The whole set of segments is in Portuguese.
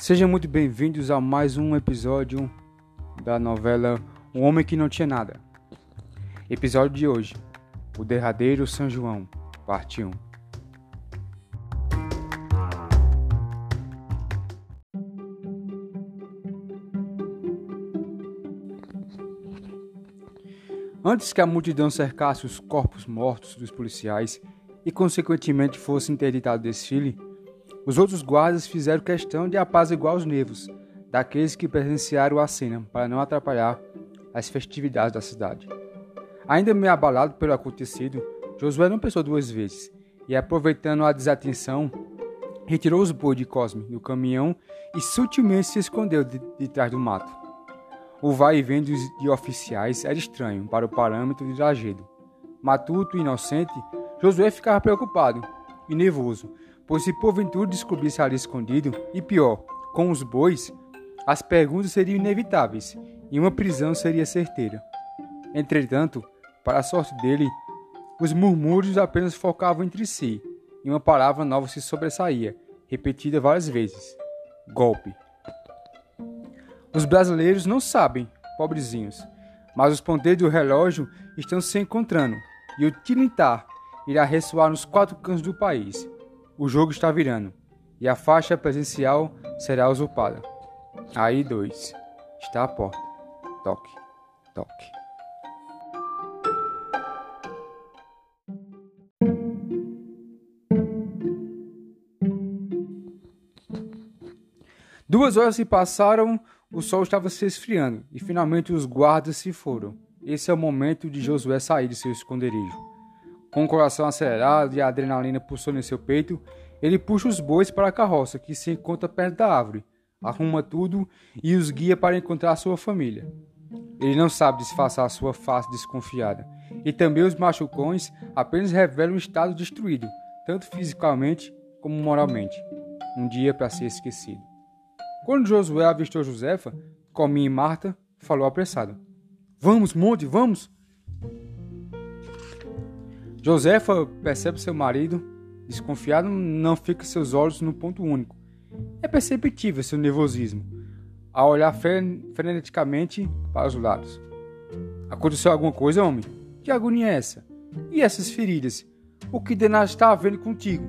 Sejam muito bem-vindos a mais um episódio da novela Um Homem que Não Tinha Nada. Episódio de hoje: O Derradeiro São João, parte 1. Antes que a multidão cercasse os corpos mortos dos policiais e, consequentemente, fosse interditado o desfile, os outros guardas fizeram questão de apaziguar os nervos daqueles que presenciaram a cena para não atrapalhar as festividades da cidade. Ainda meio abalado pelo acontecido, Josué não pensou duas vezes e, aproveitando a desatenção, retirou os bois de Cosme do caminhão e sutilmente se escondeu de, de trás do mato. O vai e vem de oficiais era estranho para o parâmetro de trajeto. Matuto e inocente, Josué ficava preocupado e nervoso, pois se porventura descobrisse ali escondido, e pior, com os bois, as perguntas seriam inevitáveis e uma prisão seria certeira. Entretanto, para a sorte dele, os murmúrios apenas focavam entre si, e uma palavra nova se sobressaía, repetida várias vezes: golpe. Os brasileiros não sabem, pobrezinhos, mas os ponteiros do relógio estão se encontrando, e o tilintar irá ressoar nos quatro cantos do país, o jogo está virando e a faixa presencial será usurpada. Aí dois. Está a porta. Toque, toque. Duas horas se passaram, o sol estava se esfriando e finalmente os guardas se foram. Esse é o momento de Josué sair de seu esconderijo. Com o coração acelerado e a adrenalina pulsando em seu peito, ele puxa os bois para a carroça, que se encontra perto da árvore, arruma tudo e os guia para encontrar sua família. Ele não sabe disfarçar sua face desconfiada, e também os machucões apenas revelam um estado destruído, tanto fisicamente como moralmente. Um dia para ser esquecido. Quando Josué avistou Josefa, Comim e Marta, falou apressado: Vamos, monte, vamos! Josefa percebe seu marido, desconfiado, não fica seus olhos no ponto único. É perceptível seu nervosismo, a olhar freneticamente para os lados. Aconteceu alguma coisa, homem? Que agonia é essa? E essas feridas? O que Denard está havendo contigo?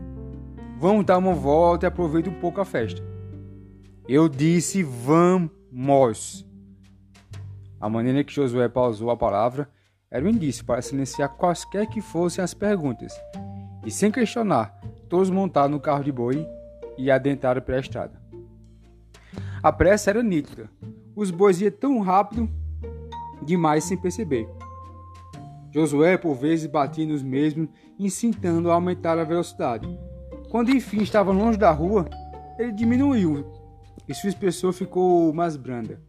Vamos dar uma volta e aproveita um pouco a festa. Eu disse vamos. A maneira que Josué pausou a palavra era um indício para silenciar quaisquer que fossem as perguntas. E sem questionar, todos montaram no carro de boi e adentraram pela estrada. A pressa era nítida. Os bois iam tão rápido demais sem perceber. Josué, por vezes, batia nos mesmos, incitando a aumentar a velocidade. Quando enfim estava longe da rua, ele diminuiu e sua expressão ficou mais branda.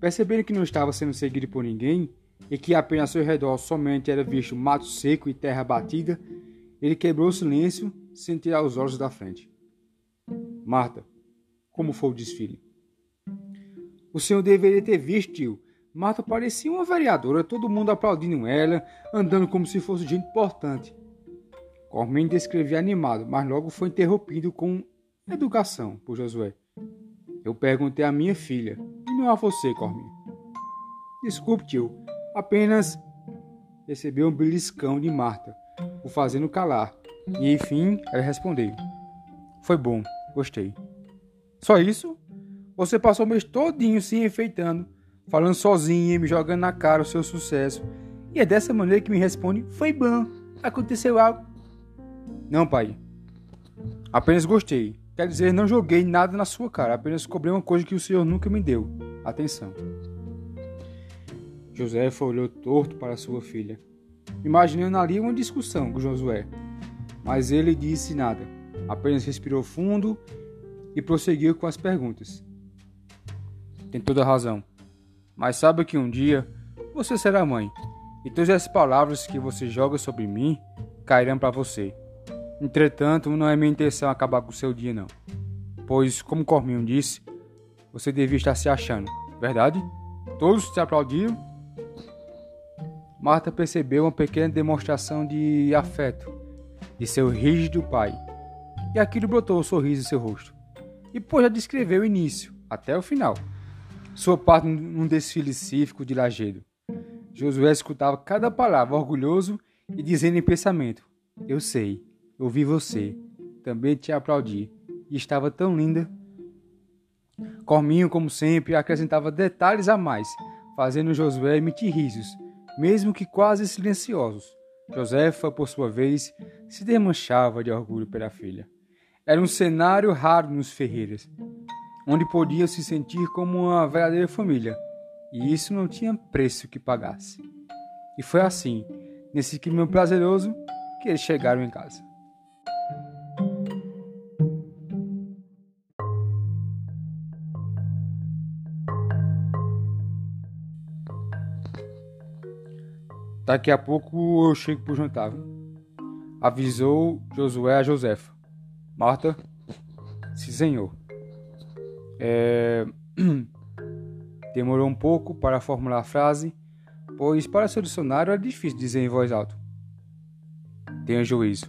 Percebendo que não estava sendo seguido por ninguém, e que apenas ao seu redor somente era visto mato seco e terra batida, ele quebrou o silêncio sem tirar os olhos da frente. Marta, como foi o desfile? O senhor deveria ter visto, tio. Marta parecia uma vereadora, todo mundo aplaudindo ela, andando como se fosse gente importante. Corminho descrevia animado, mas logo foi interrompido com educação por Josué. Eu perguntei à minha filha, e não a você, Corminho. Desculpe, tio, apenas recebeu um beliscão de Marta, o fazendo calar, e enfim ela respondeu: Foi bom, gostei. Só isso? Você passou o mês todinho se enfeitando, falando sozinha e me jogando na cara o seu sucesso. E é dessa maneira que me responde: Foi bom, aconteceu algo. Não, pai. Apenas gostei. Quer dizer, não joguei nada na sua cara, apenas cobrei uma coisa que o senhor nunca me deu. Atenção. Josefa olhou torto para sua filha, imaginando ali uma discussão com Josué. Mas ele disse nada, apenas respirou fundo e prosseguiu com as perguntas. Tem toda razão, mas sabe que um dia você será mãe, e todas as palavras que você joga sobre mim cairão para você. Entretanto, não é minha intenção acabar com o seu dia, não. Pois, como Corminho disse, você devia estar se achando, verdade? Todos te aplaudiram Marta percebeu uma pequena demonstração de afeto de seu rígido pai, e aquilo brotou um sorriso em seu rosto. e pôde descrever o início, até o final. Sua parte num desfile cívico de Lagedo. Josué escutava cada palavra orgulhoso e dizendo em pensamento: Eu sei, eu vi você, também te aplaudi, e estava tão linda. Corminho, como sempre, acrescentava detalhes a mais, fazendo Josué emitir risos, mesmo que quase silenciosos. Josefa, por sua vez, se desmanchava de orgulho pela filha. Era um cenário raro nos Ferreiras, onde podia se sentir como uma verdadeira família, e isso não tinha preço que pagasse. E foi assim, nesse clima prazeroso, que eles chegaram em casa. Daqui a pouco eu chego pro jantar. Avisou Josué a Josefa. Marta? Sim, senhor. É... Demorou um pouco para formular a frase, pois para seu dicionário era difícil dizer em voz alta. Tenha juízo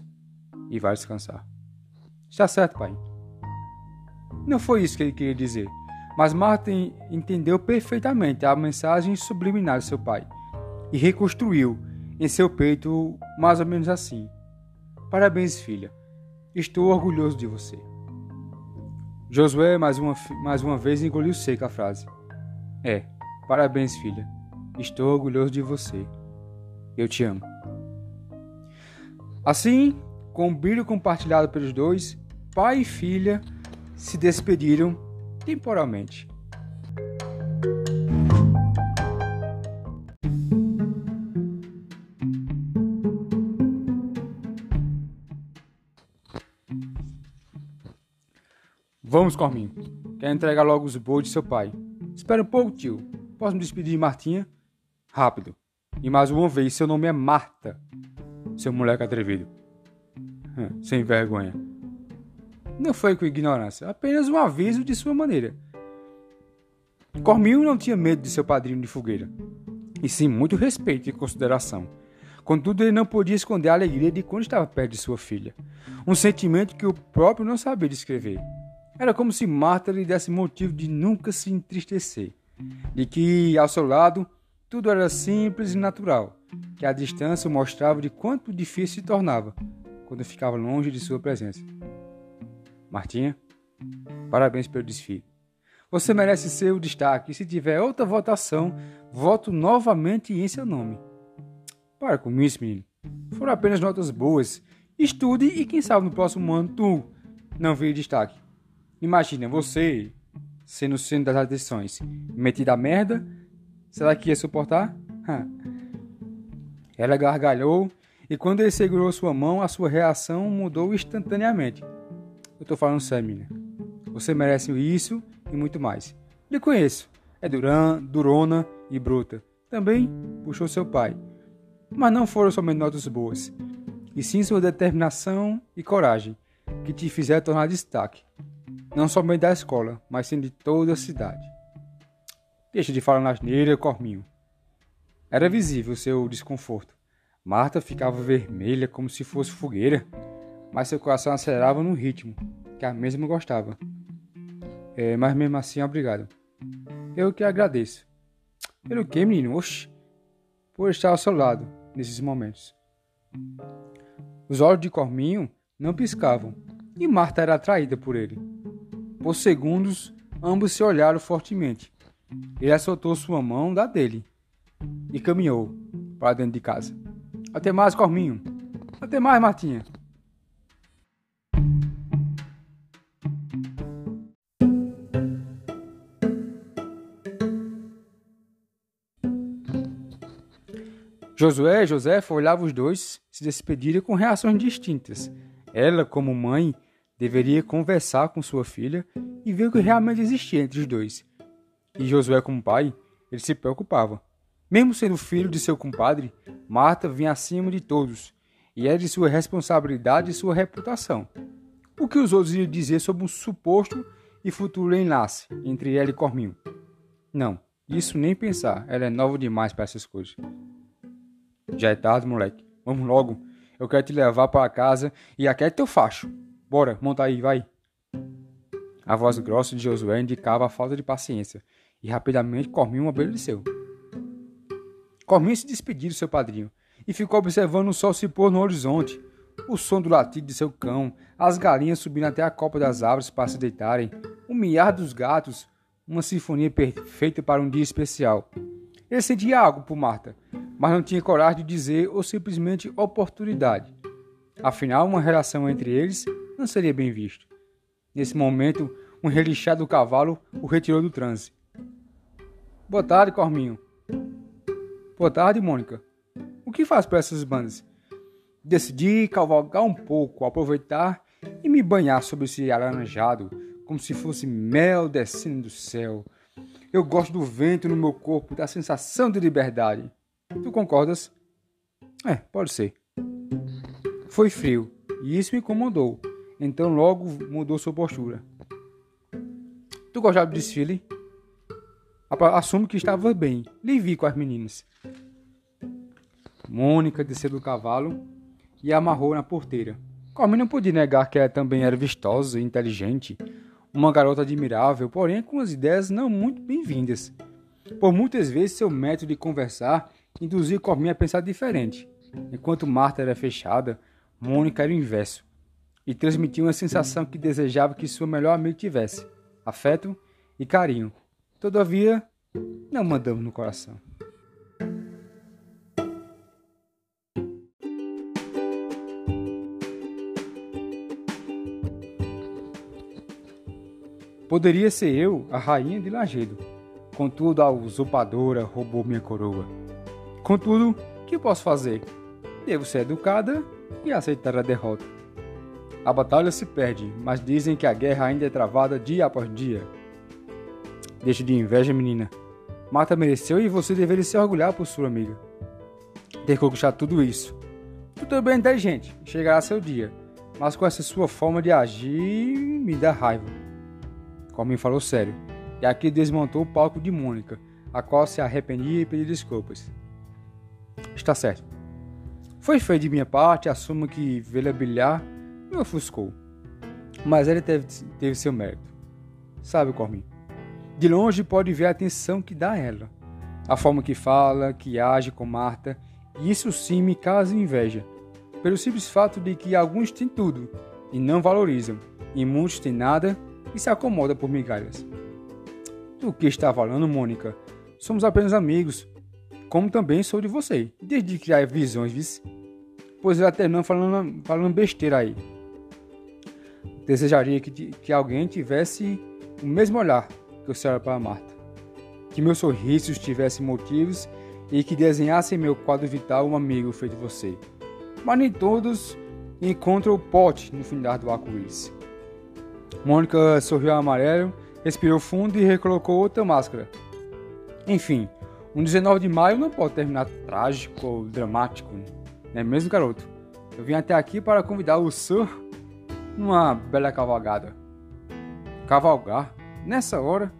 e vai descansar. Está certo, pai. Não foi isso que ele queria dizer, mas Marta entendeu perfeitamente a mensagem subliminar de seu pai e reconstruiu em seu peito mais ou menos assim: Parabéns, filha. Estou orgulhoso de você. Josué mais uma, mais uma vez engoliu seca a frase. É, parabéns, filha. Estou orgulhoso de você. Eu te amo. Assim, com o brilho compartilhado pelos dois, pai e filha se despediram temporalmente. Vamos, Corminho. Quer entregar logo os bois de seu pai. Espera um pouco, tio. Posso me despedir de Martinha? Rápido. E mais uma vez, seu nome é Marta. Seu moleque atrevido. Sem vergonha. Não foi com ignorância, apenas um aviso de sua maneira. Corminho não tinha medo de seu padrinho de fogueira, e sim muito respeito e consideração. Contudo, ele não podia esconder a alegria de quando estava perto de sua filha, um sentimento que o próprio não sabia descrever. Era como se Marta lhe desse motivo de nunca se entristecer, de que, ao seu lado, tudo era simples e natural, que a distância mostrava de quanto difícil se tornava quando ficava longe de sua presença. Martinha, parabéns pelo desfile. Você merece ser o destaque e se tiver outra votação, voto novamente em seu nome. Para com isso, menino. Foram apenas notas boas. Estude e quem sabe no próximo ano tu não vire destaque. Imagina você sendo o centro das atenções, metido a merda. Será que ia suportar? Ela gargalhou e quando ele segurou sua mão, a sua reação mudou instantaneamente. Eu tô falando sério, menina. Você merece isso e muito mais. Lhe conheço. É duran, durona e bruta. Também puxou seu pai. Mas não foram somente notas boas, e sim sua determinação e coragem, que te fizeram tornar destaque não somente da escola, mas sim de toda a cidade. Deixa de falar asneira, Corminho. Era visível seu desconforto. Marta ficava vermelha como se fosse fogueira, mas seu coração acelerava num ritmo que a mesma gostava. É, mas mesmo assim, obrigado. Eu que agradeço. Pelo que, menino? Oxi. Por estar ao seu lado nesses momentos. Os olhos de Corminho não piscavam, e Marta era atraída por ele. Por segundos, ambos se olharam fortemente. Ele soltou sua mão da dele e caminhou para dentro de casa. Até mais, Corminho. Até mais, Martinha. Josué e Josefa olhavam os dois se despedirem com reações distintas. Ela, como mãe, deveria conversar com sua filha e ver o que realmente existia entre os dois. E Josué, como pai, ele se preocupava. Mesmo sendo filho de seu compadre, Marta vinha acima de todos, e era de sua responsabilidade e sua reputação. O que os outros iam dizer sobre um suposto e futuro enlace entre ela e Corminho? Não, isso nem pensar, ela é nova demais para essas coisas. Já é tarde, moleque. Vamos logo. Eu quero te levar para casa e aqui é teu facho. Bora, monta aí, vai. A voz grossa de Josué indicava a falta de paciência, e rapidamente Corminho obedeceu. Corminho se despediu do seu padrinho e ficou observando o sol se pôr no horizonte, o som do latido de seu cão, as galinhas subindo até a copa das árvores para se deitarem, o miar dos gatos, uma sinfonia perfeita para um dia especial. Ele sentia algo por Marta, mas não tinha coragem de dizer ou simplesmente oportunidade. Afinal, uma relação entre eles não seria bem visto. Nesse momento, um relixado do cavalo o retirou do transe. Boa tarde, Corminho. Boa tarde, Mônica. O que faz para essas bandas? Decidi cavalgar um pouco, aproveitar e me banhar sobre esse alaranjado, como se fosse mel descendo do céu. Eu gosto do vento no meu corpo, da sensação de liberdade. Tu concordas? É, pode ser. Foi frio, e isso me incomodou. Então logo mudou sua postura. Tu gostava do desfile? Assumo que estava bem. Lhe vi com as meninas. Mônica desceu do cavalo e amarrou na porteira. Carmen não podia negar que ela também era vistosa e inteligente, uma garota admirável, porém com as ideias não muito bem-vindas. Por muitas vezes seu método de conversar induzia Carmen a pensar diferente. Enquanto Marta era fechada, Mônica era o inverso e transmitia uma sensação que desejava que sua melhor amiga tivesse: afeto e carinho. Todavia, não mandamos no coração. Poderia ser eu, a rainha de Lagedo. Contudo, a usurpadora roubou minha coroa. Contudo, que posso fazer? Devo ser educada e aceitar a derrota. A batalha se perde, mas dizem que a guerra ainda é travada dia após dia. Deixa de inveja, menina. Marta mereceu e você deveria se orgulhar por sua amiga. Ter conquistado tudo isso. Tu também é inteligente, chegará seu dia. Mas com essa sua forma de agir, me dá raiva. Comin falou sério. E aqui desmontou o palco de Mônica, a qual se arrependia e pediu desculpas. Está certo. Foi feio de minha parte, assumo que vê-la brilhar me ofuscou. Mas ele teve, teve seu mérito. Sabe, Cormin? De longe pode ver a atenção que dá a ela, a forma que fala, que age com Marta, e isso sim me causa inveja, pelo simples fato de que alguns têm tudo e não valorizam, e muitos têm nada e se acomodam por migalhas. Do que está falando, Mônica? Somos apenas amigos, como também sou de você, desde criar visões, vice. Pois ela terminou falando, falando besteira aí. Desejaria que, que alguém tivesse o mesmo olhar que o senhor para Marta. Que meus sorrisos tivessem motivos e que desenhasse em meu quadro vital um amigo feito você. Mas nem todos encontram o pote no final do arco-íris. Mônica sorriu amarelo, respirou fundo e recolocou outra máscara. Enfim, um 19 de maio não pode terminar trágico ou dramático, não é mesmo, garoto? Eu vim até aqui para convidar o Sir numa bela cavalgada. Cavalgar? Nessa hora?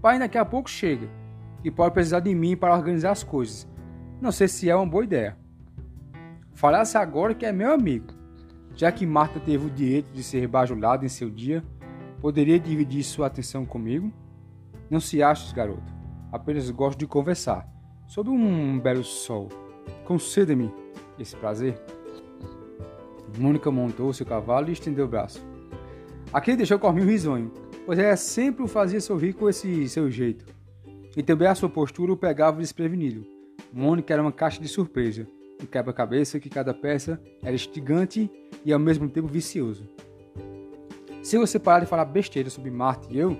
Pai daqui a pouco chega e pode precisar de mim para organizar as coisas. Não sei se é uma boa ideia. Falasse agora que é meu amigo. Já que Marta teve o direito de ser bajulada em seu dia, poderia dividir sua atenção comigo? Não se ache, garoto. Apenas gosto de conversar. Sob um belo sol. Conceda-me esse prazer. Mônica montou seu cavalo e estendeu o braço. Aquele deixou Corminho risonho, pois ela sempre o fazia sorrir com esse seu jeito. E também a sua postura o pegava desprevenido. Mônica era uma caixa de surpresa, um quebra-cabeça que cada peça era instigante e ao mesmo tempo vicioso. Se você parar de falar besteira sobre Marte e eu,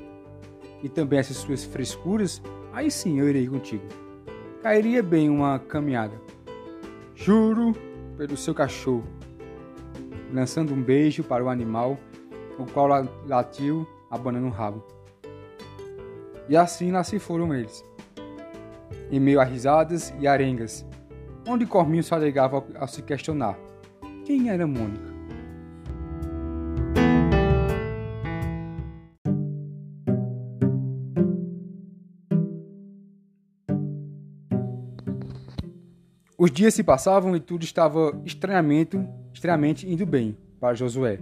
e também essas suas frescuras, aí sim eu irei contigo. Cairia bem uma caminhada. Juro pelo seu cachorro, lançando um beijo para o animal, o qual latiu, abanando o rabo. E assim lá se foram eles, em meio a risadas e arengas, onde Corminho se alegava a se questionar: quem era Mônica? Os dias se passavam e tudo estava estranhamente, estranhamente indo bem para Josué.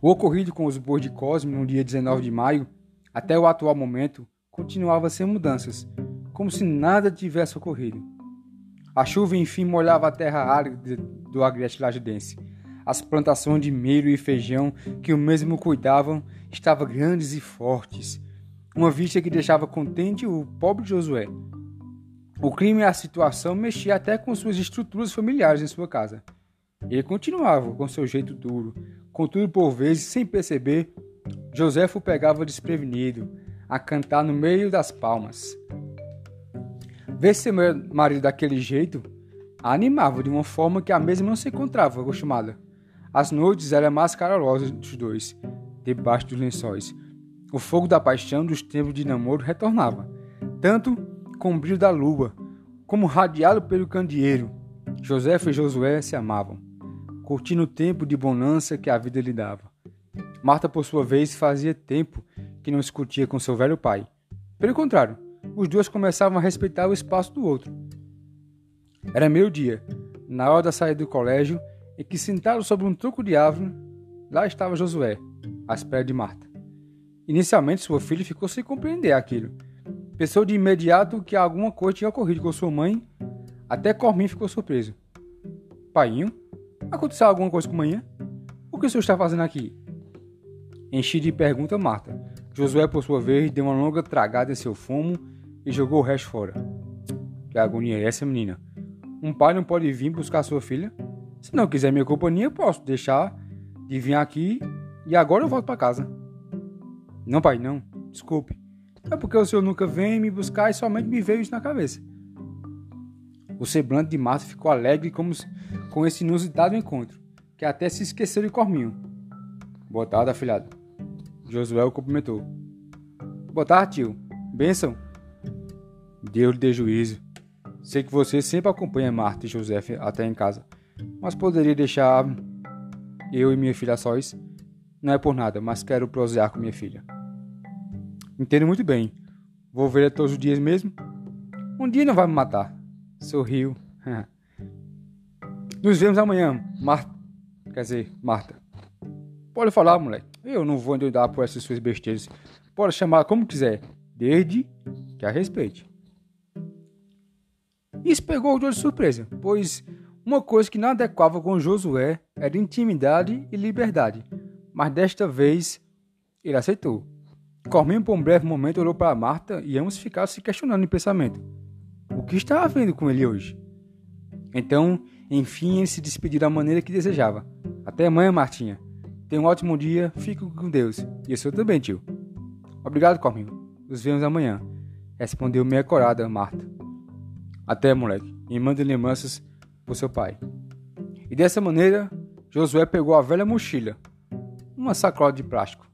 O ocorrido com os bois de Cosme no dia 19 de maio, até o atual momento, continuava sem mudanças, como se nada tivesse ocorrido. A chuva enfim molhava a terra árida do agreste lagidense. As plantações de milho e feijão que o mesmo cuidavam estavam grandes e fortes, uma vista que deixava contente o pobre Josué. O clima e a situação mexiam até com suas estruturas familiares em sua casa. Ele continuava com seu jeito duro, contudo por vezes, sem perceber, Joséfo pegava desprevenido, a cantar no meio das palmas. Ver seu marido daquele jeito a animava de uma forma que a mesma não se encontrava acostumada. As noites eram mais calorosas dos dois, debaixo dos lençóis. O fogo da paixão dos tempos de namoro retornava, tanto com o brilho da lua, como radiado pelo candeeiro. José e Josué se amavam, curtindo o tempo de bonança que a vida lhe dava. Marta, por sua vez, fazia tempo que não discutia com seu velho pai. Pelo contrário, os dois começavam a respeitar o espaço do outro. Era meio-dia, na hora da saída do colégio, e que sentado sobre um tronco de árvore, lá estava Josué, à espera de Marta. Inicialmente, sua filha ficou sem compreender aquilo. Pensou de imediato que alguma coisa tinha ocorrido com sua mãe, até Cormin ficou surpreso. Painho, aconteceu alguma coisa com manhã? O que o senhor está fazendo aqui? Enchi de pergunta Marta. Josué, por sua vez, deu uma longa tragada em seu fumo e jogou o resto fora. Que agonia é essa, menina? Um pai não pode vir buscar sua filha? Se não quiser minha companhia, posso deixar de vir aqui e agora eu volto para casa. Não, pai, não. Desculpe. É porque o senhor nunca vem me buscar e somente me veio isso na cabeça. O semblante de Marta ficou alegre como com esse inusitado encontro, que até se esqueceu de Corminho. Boa tarde, afilhado. Josué o cumprimentou. Boa tarde, tio. Benção. Deus lhe dê juízo. Sei que você sempre acompanha Marta e José até em casa, mas poderia deixar eu e minha filha sós? Não é por nada, mas quero prosear com minha filha. Entendo muito bem. Vou ver todos os dias mesmo? Um dia não vai me matar. Sorriu. Nos vemos amanhã, Marta. Quer dizer, Marta. Pode falar, moleque. Eu não vou endoidar por essas suas besteiras. Pode chamar como quiser, desde que a respeite. Isso pegou o de surpresa, pois uma coisa que não adequava com Josué era intimidade e liberdade, mas desta vez ele aceitou. Corminho por um breve momento olhou para Marta e ambos ficaram se questionando em pensamento. Que estava vendo com ele hoje? Então, enfim, ele se despediu da maneira que desejava. Até amanhã, Martinha. Tenha um ótimo dia, fique com Deus. E o senhor também, tio. Obrigado, Corminho. Nos vemos amanhã. Respondeu meia corada, Marta. Até, moleque, e manda lembranças pro seu pai. E dessa maneira, Josué pegou a velha mochila, uma sacola de plástico,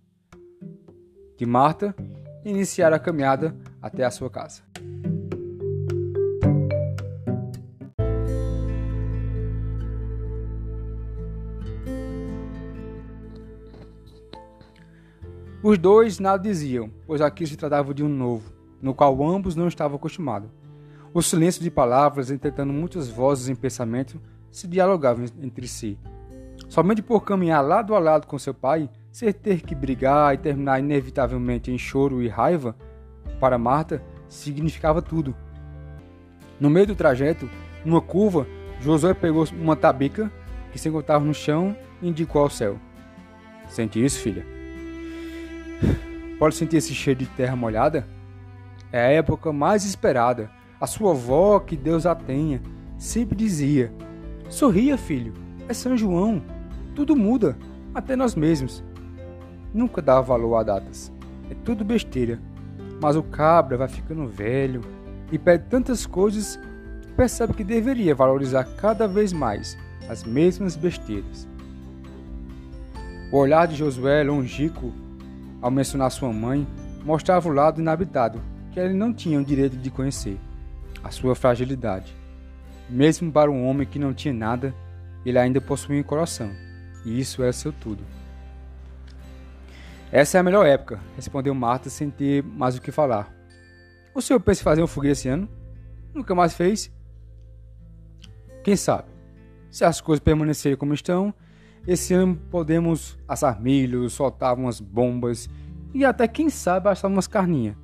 de Marta e iniciaram a caminhada até a sua casa. Os dois nada diziam, pois aqui se tratava de um novo, no qual ambos não estavam acostumados. O silêncio de palavras, entretanto muitas vozes em pensamento, se dialogavam entre si. Somente por caminhar lado a lado com seu pai, ser ter que brigar e terminar inevitavelmente em choro e raiva, para Marta, significava tudo. No meio do trajeto, numa curva, Josué pegou uma tabica que se encontrava no chão e indicou ao céu. Sente isso, filha? Pode sentir esse cheiro de terra molhada? É a época mais esperada a sua avó, que Deus a tenha, sempre dizia: Sorria, filho, é São João, tudo muda, até nós mesmos. Nunca dava valor a datas, é tudo besteira. Mas o cabra vai ficando velho e pede tantas coisas, percebe que deveria valorizar cada vez mais as mesmas besteiras. O olhar de Josué longínquo, ao mencionar sua mãe, mostrava o lado inabitado que ele não tinha o direito de conhecer a sua fragilidade. Mesmo para um homem que não tinha nada, ele ainda possuía um coração, e isso é seu tudo. Essa é a melhor época, respondeu Marta sem ter mais o que falar. O senhor pensa em fazer um foguete esse ano? Nunca mais fez? Quem sabe? Se as coisas permanecerem como estão, Esse ano podemos assar milho, soltar umas bombas e até, quem sabe, assar umas carninhas.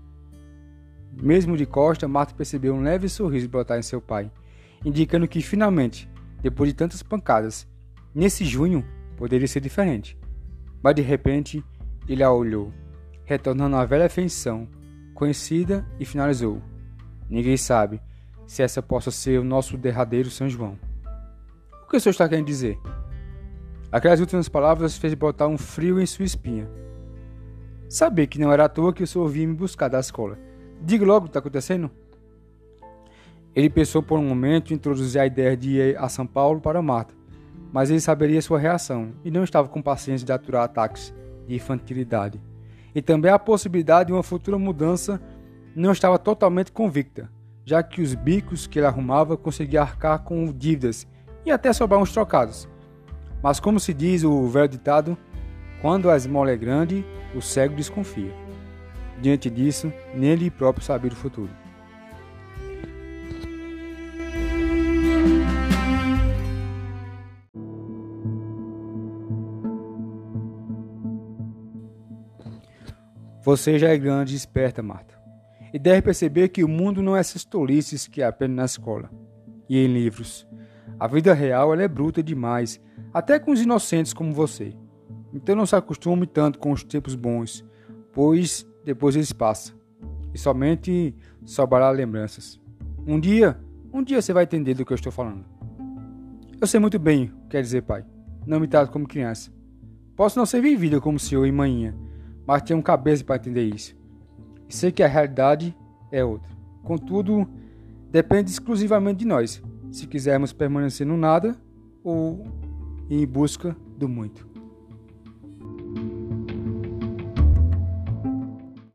Mesmo de costa, Marta percebeu um leve sorriso brotar em seu pai, indicando que finalmente, depois de tantas pancadas, nesse junho poderia ser diferente. Mas de repente, ele a olhou, retornando à velha feição, conhecida, e finalizou: Ninguém sabe se essa possa ser o nosso derradeiro São João. O que o senhor está querendo dizer? Aquelas últimas palavras fez botar um frio em sua espinha. Saber que não era à toa que o senhor vinha me buscar da escola. Diga logo o que está acontecendo. Ele pensou por um momento em introduzir a ideia de ir a São Paulo para Marta, mas ele saberia sua reação e não estava com paciência de aturar ataques de infantilidade. E também a possibilidade de uma futura mudança não estava totalmente convicta, já que os bicos que ele arrumava conseguia arcar com dívidas e até sobrar uns trocados. Mas como se diz o velho ditado, quando a esmola é grande, o cego desconfia. Diante disso, nem ele próprio sabia do futuro. Você já é grande e esperta, Marta. E deve perceber que o mundo não é essas tolices que aprende na escola e em livros. A vida real ela é bruta demais, até com os inocentes como você. Então não se acostume tanto com os tempos bons, pois depois eles passam. E somente sobrará lembranças. Um dia, um dia você vai entender do que eu estou falando. Eu sei muito bem o que quer dizer pai. Não me trato como criança. Posso não ser vivida como senhor e manhinha, mas tenho cabeça para entender isso. E sei que a realidade é outra. Contudo, depende exclusivamente de nós, se quisermos permanecer no nada ou em busca do muito.